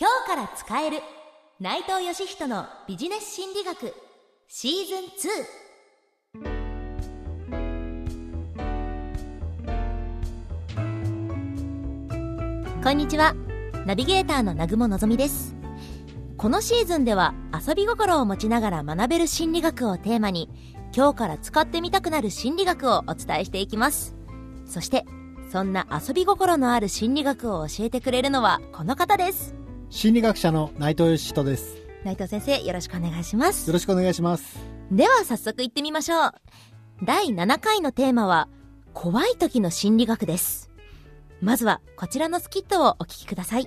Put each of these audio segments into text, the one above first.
今日から使える。内藤義人のビジネス心理学。シーズン2こんにちは。ナビゲーターの南雲のぞみです。このシーズンでは遊び心を持ちながら学べる心理学をテーマに今日から使ってみたくなる心理学をお伝えしていきます。そしてそんな遊び心のある心理学を教えてくれるのはこの方です。心理学者の内藤義人です。内藤先生よろしくお願いします。よろしくお願いします。では早速行ってみましょう。第7回のテーマは怖い時の心理学です。まずはこちらのスキットをお聞きください。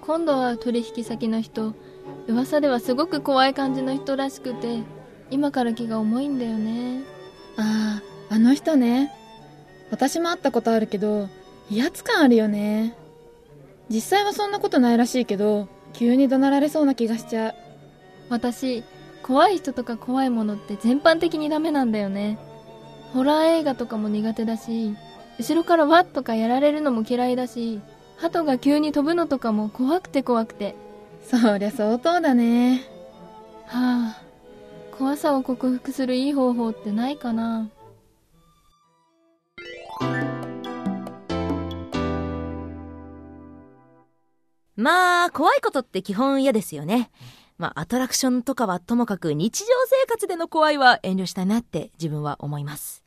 今度は取引先の人噂ではすごく怖い感じの人らしくて今から気が重いんだよね。あああの人ね私も会ったことあるけど威圧感あるよね。実際はそんなことないらしいけど急に怒鳴られそうな気がしちゃう。私怖い人とか怖いものって全般的にダメなんだよね。ホラー映画とかも苦手だし後ろからワッとかやられるのも嫌いだし鳩が急に飛ぶのとかも怖くて怖くて。そりゃ相当だね。はあ怖さを克服するいい方法ってないかなまあ怖いことって基本嫌ですよね。まあアトラクションとかはともかく日常生活での怖いは遠慮したいなって自分は思います。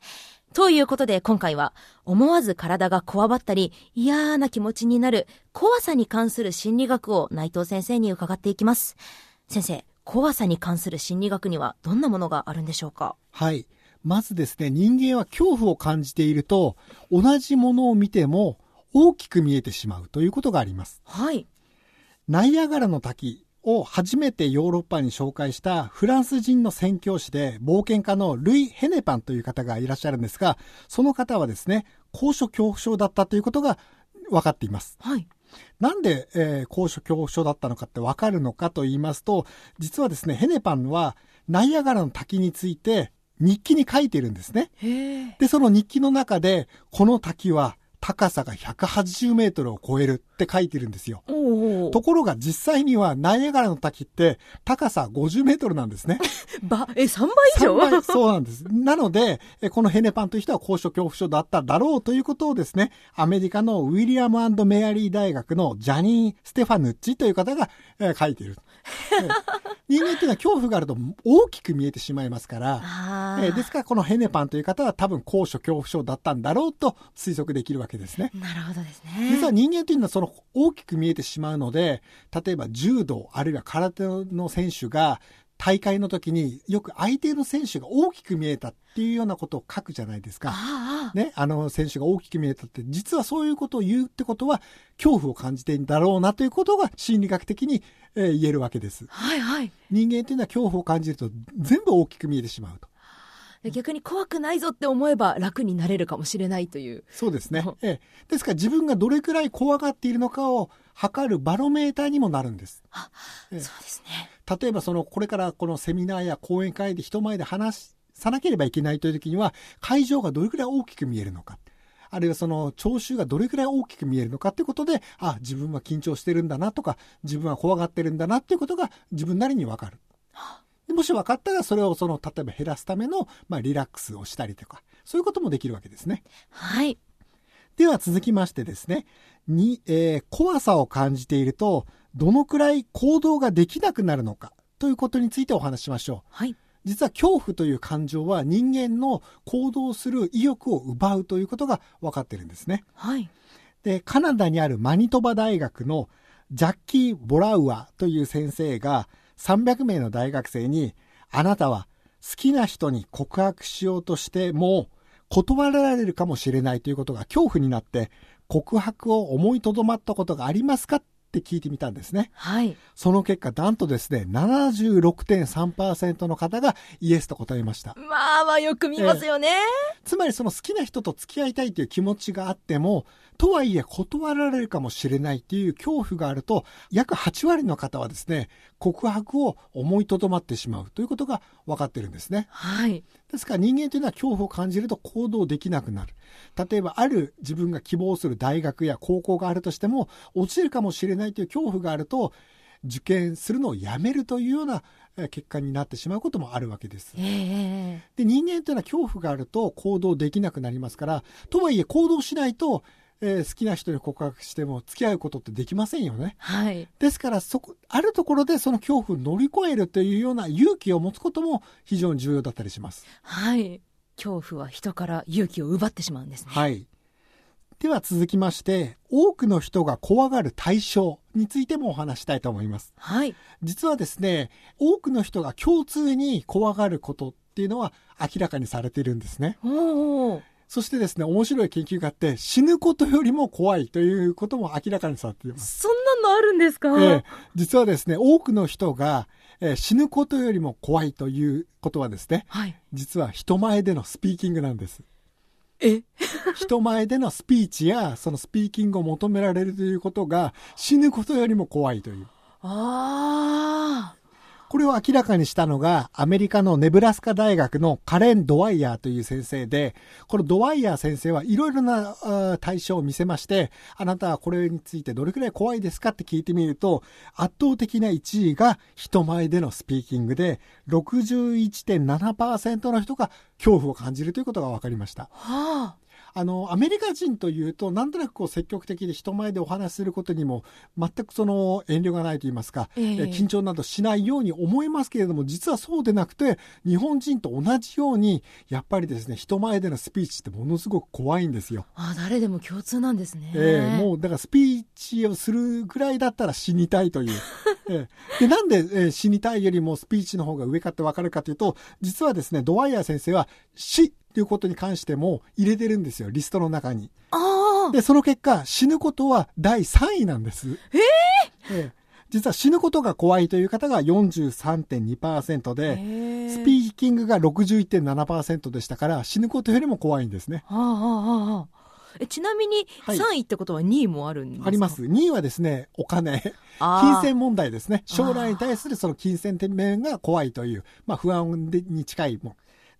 ということで今回は思わず体がこわばったり嫌な気持ちになる怖さに関する心理学を内藤先生に伺っていきます。先生怖さに関する心理学にはどんなものがあるんでしょうか？はい。まずですね人間は恐怖を感じていると同じものを見ても大きく見えてしまうということがあります。はいナイアガラの滝を初めてヨーロッパに紹介したフランス人の宣教師で冒険家のルイ・ヘネパンという方がいらっしゃるんですが、その方はですね、高所恐怖症だったということが分かっています。はいなんで、えー高所恐怖症だったのかって分かるのかと言いますと、実はですね、ヘネパンはナイアガラの滝について日記に書いているんですね。で、その日記の中で、この滝は高さが180メートルを超えるって書いてるんですよ。ところが実際にはナイアガラの滝って高さ50メートルなんですね。ばえ3倍以上？3倍そうなんです。なので、えこのヘネパンという人は高所恐怖症だっただろうということをですね、アメリカのウィリアムメアリー大学のジャニー・ステファヌッチという方が、えー書いている。えー人間っていうのは恐怖があると大きく見えてしまいますから、えーですからこのヘネパンという方は多分高所恐怖症だったんだろうと推測できるわけですね。なるほどですね実は人間というのはその大きく見えてしまうので、例えば柔道あるいは空手の選手が大会の時によく相手の選手が大きく見えたっていうようなことを書くじゃないですか。ああね、あの選手が大きく見えたって、実はそういうことを言うってことは、恐怖を感じているんだろうなということが心理学的に、えー言えるわけです。はいはい人間というのは恐怖を感じると全部大きく見えてしまうと。で逆に怖くないぞって思えば楽になれるかもしれないという。そうですね。う。ん。ええ。ですから自分がどれくらい怖がっているのかを測るバロメーターにもなるんです。ええ。そうですね。例えばそのこれからこのセミナーや講演会で人前で話さなければいけないという時には会場がどれくらい大きく見えるのか。あるいはその聴衆がどれくらい大きく見えるのかということであ自分は緊張してるんだなとか自分は怖がってるんだなっていうことが自分なりにわかる。でもし分かったらそれをその例えば減らすための、まあ、リラックスをしたりとかそういうこともできるわけですね。はい。では続きましてですね、に、えー怖さを感じていると、どのくらい行動ができなくなるのかということについてお話ししましょう。はい。実は恐怖という感情は人間の行動する意欲を奪うということが分かってるんですね。はい。で、カナダにあるマニトバ大学のジャッキー・ボラウアという先生が300名の大学生に、あなたは好きな人に告白しようとしても断られるかもしれないということが恐怖になって告白を思いとどまったことがありますかって聞いてみたんですね。はいその結果、なんとですね、76.3%の方がイエスと答えました。まあまあよく見ますよね、つまりその好きな人と付き合いたいという気持ちがあっても、とはいえ断られるかもしれないっていう恐怖があると、約8割の方はですね、告白を思いとどまってしまうということが分かってるんですね。はい。ですから人間というのは恐怖を感じると行動できなくなる。例えばある自分が希望する大学や高校があるとしても落ちるかもしれないという恐怖があると受験するのをやめるというようなえー結果になってしまうこともあるわけです。ええで人間というのは恐怖があると行動できなくなりますからとはいえ行動しないと、えー好きな人に告白しても付き合うことってできませんよね。はい。ですからそこあるところでその恐怖を乗り越えるというような勇気を持つことも非常に重要だったりします。はい。恐怖は人から勇気を奪ってしまうんですね。はい。では続きまして、多くの人が怖がる対象についてもお話したいと思います。はい。実はですね、多くの人が共通に怖がることっていうのは明らかにされているんですね。おお。そしてですね、面白い研究があって、死ぬことよりも怖いということも明らかにされています。そんなのあるんですか、ええ実はですね、多くの人が、えー死ぬことよりも怖いということはですね、はい。実は人前でのスピーキングなんです。え？人前でのスピーチやそのスピーキングを求められるということが死ぬことよりも怖いという。ああ。これを明らかにしたのがアメリカのネブラスカ大学のカレン・ドワイヤーという先生で、このドワイヤー先生はいろいろな対象を見せまして、あなたはこれについてどれくらい怖いですかって聞いてみると、圧倒的な1位が人前でのスピーキングで、61.7%の人が恐怖を感じるということが分かりました。はあ。あの、アメリカ人というと、なんとなくこう積極的で人前でお話しすることにも、全くその遠慮がないと言いますか、えええ緊張などしないように思いますけれども、実はそうでなくて、日本人と同じように、やっぱりですね、人前でのスピーチってものすごく怖いんですよ。あ誰でも共通なんですね。ええもうだからスピーチをするぐらいだったら死にたいという。ええでなんで、えー死にたいよりもスピーチの方が上かってわかるかというと、実はですね、ドワイヤー先生は死ということに関しても入れてるんですよ、リストの中に。で、その結果、死ぬことは第3位なんです。ええ実は死ぬことが怖いという方が43.2%で、ススピーキングが61.7%でしたから、死ぬことよりも怖いんですね。はあはあはあはあ。えちなみにはい3位ってことは2位もあるんですか、あります。2位はですね、お金。金銭問題ですね。将来に対するその金銭面が怖いという、まあ不安でに近いもん。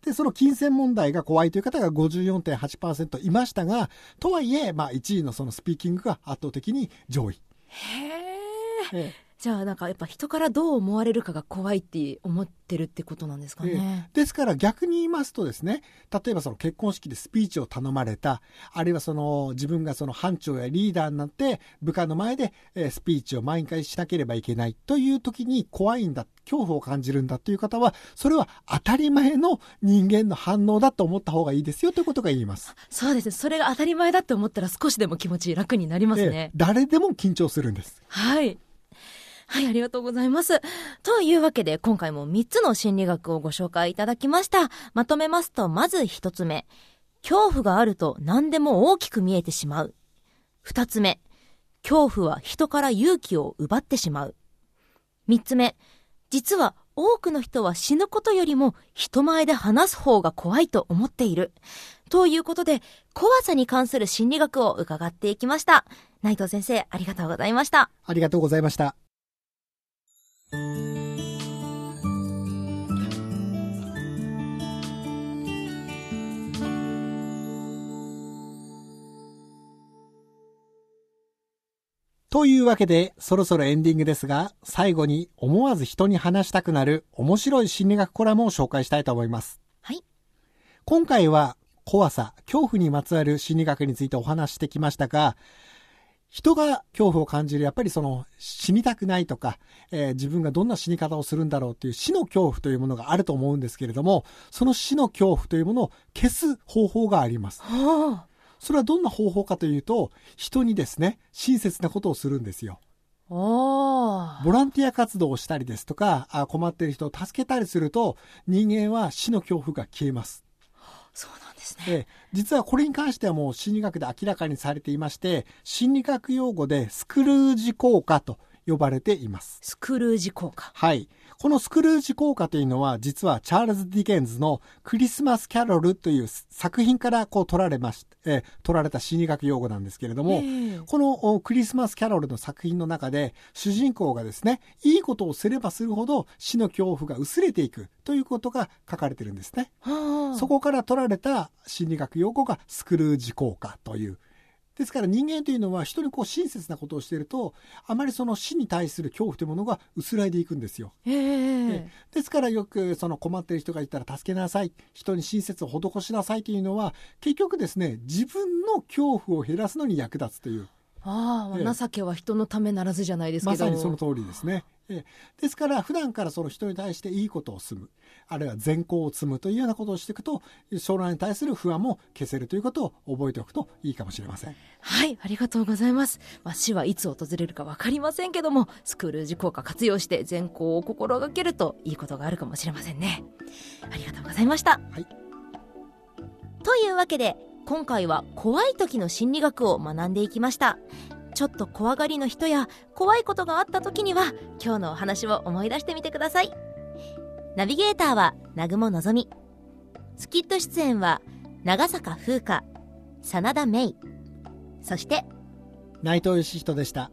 で、その金銭問題が怖いという方が54.8%いましたが、とはいえ、まあ1位のそのスピーキングが圧倒的に上位。へえ。ええじゃあなんかやっぱ人からどう思われるかが怖いって思ってるってことなんですかね。ですから逆に言いますとですね、例えばその結婚式でスピーチを頼まれた、あるいはその自分がその班長やリーダーになって部下の前でえースピーチを毎回しなければいけないという時に怖いんだ、恐怖を感じるんだという方は、それは当たり前の人間の反応だと思った方がいいですよということが言います。そうですね。それが当たり前だって思ったら少しでも気持ち楽になりますえねえ。誰でも緊張するんです。はい。はい、ありがとうございます。というわけで、今回も3つの心理学をご紹介いただきました。まとめますと、まず1つ目。恐怖があると何でも大きく見えてしまう。2つ目。恐怖は人から勇気を奪ってしまう。3つ目。実は多くの人は死ぬことよりも人前で話す方が怖いと思っている。ということで、怖さに関する心理学を伺っていきました。内藤先生、ありがとうございました。ありがとうございました。というわけで、そろそろエンディングですが、最後に思わず人に話したくなる面白い心理学コラムを紹介したいと思います。はい。今回は怖さ、恐怖にまつわる心理学についてお話ししてきましたが、人が恐怖を感じる、やっぱりその死にたくないとか、えー自分がどんな死に方をするんだろうっていう死の恐怖というものがあると思うんですけれども、その死の恐怖というものを消す方法があります。はそれはどんな方法かというと、人にですね、親切なことをするんですよ。ボランティア活動をしたりですとか、あ困っている人を助けたりすると、人間は死の恐怖が消えます。そうなんですね。ええ実はこれに関してはもう心理学で明らかにされていまして、心理学用語でスクルージ効果と呼ばれています。スクルージ効果。はい。このスクルージ効果というのは、実はチャールズ・ディケンズのクリスマス・キャロルという作品からこう取られまし、えー、取られた心理学用語なんですけれども、このクリスマス・キャロルの作品の中で、主人公がですね、いいことをすればするほど死の恐怖が薄れていくということが書かれてるんですね。そこから取られた心理学用語がスクルージ効果というですから人間というのは人にこう親切なことをしているとあまりその死に対する恐怖というものが薄らいでいくんですよ。ですからよくその困っている人がいたら助けなさい人に親切を施しなさいというのは結局ですね自分の恐怖を減らすのに役立つという。ああ、情けは人のためならずじゃないですけどまさにその通りですね。ですから普段からその人に対していいことをする。あるいは善行を積むというようなことをしていくと将来に対する不安も消せるということを覚えておくといいかもしれません。はいありがとうございます、まあ、死はいつ訪れるか分かりませんけどもスクールージ効果活用して善行を心がけるといいことがあるかもしれませんね。ありがとうございました、はい、というわけで今回は怖い時の心理学を学んでいきましたちょっと怖がりの人や怖いことがあった時には今日のお話を思い出してみてください。ナビゲーターは南雲のぞみスキット出演は長坂風花真田芽衣。そして内藤義人でした。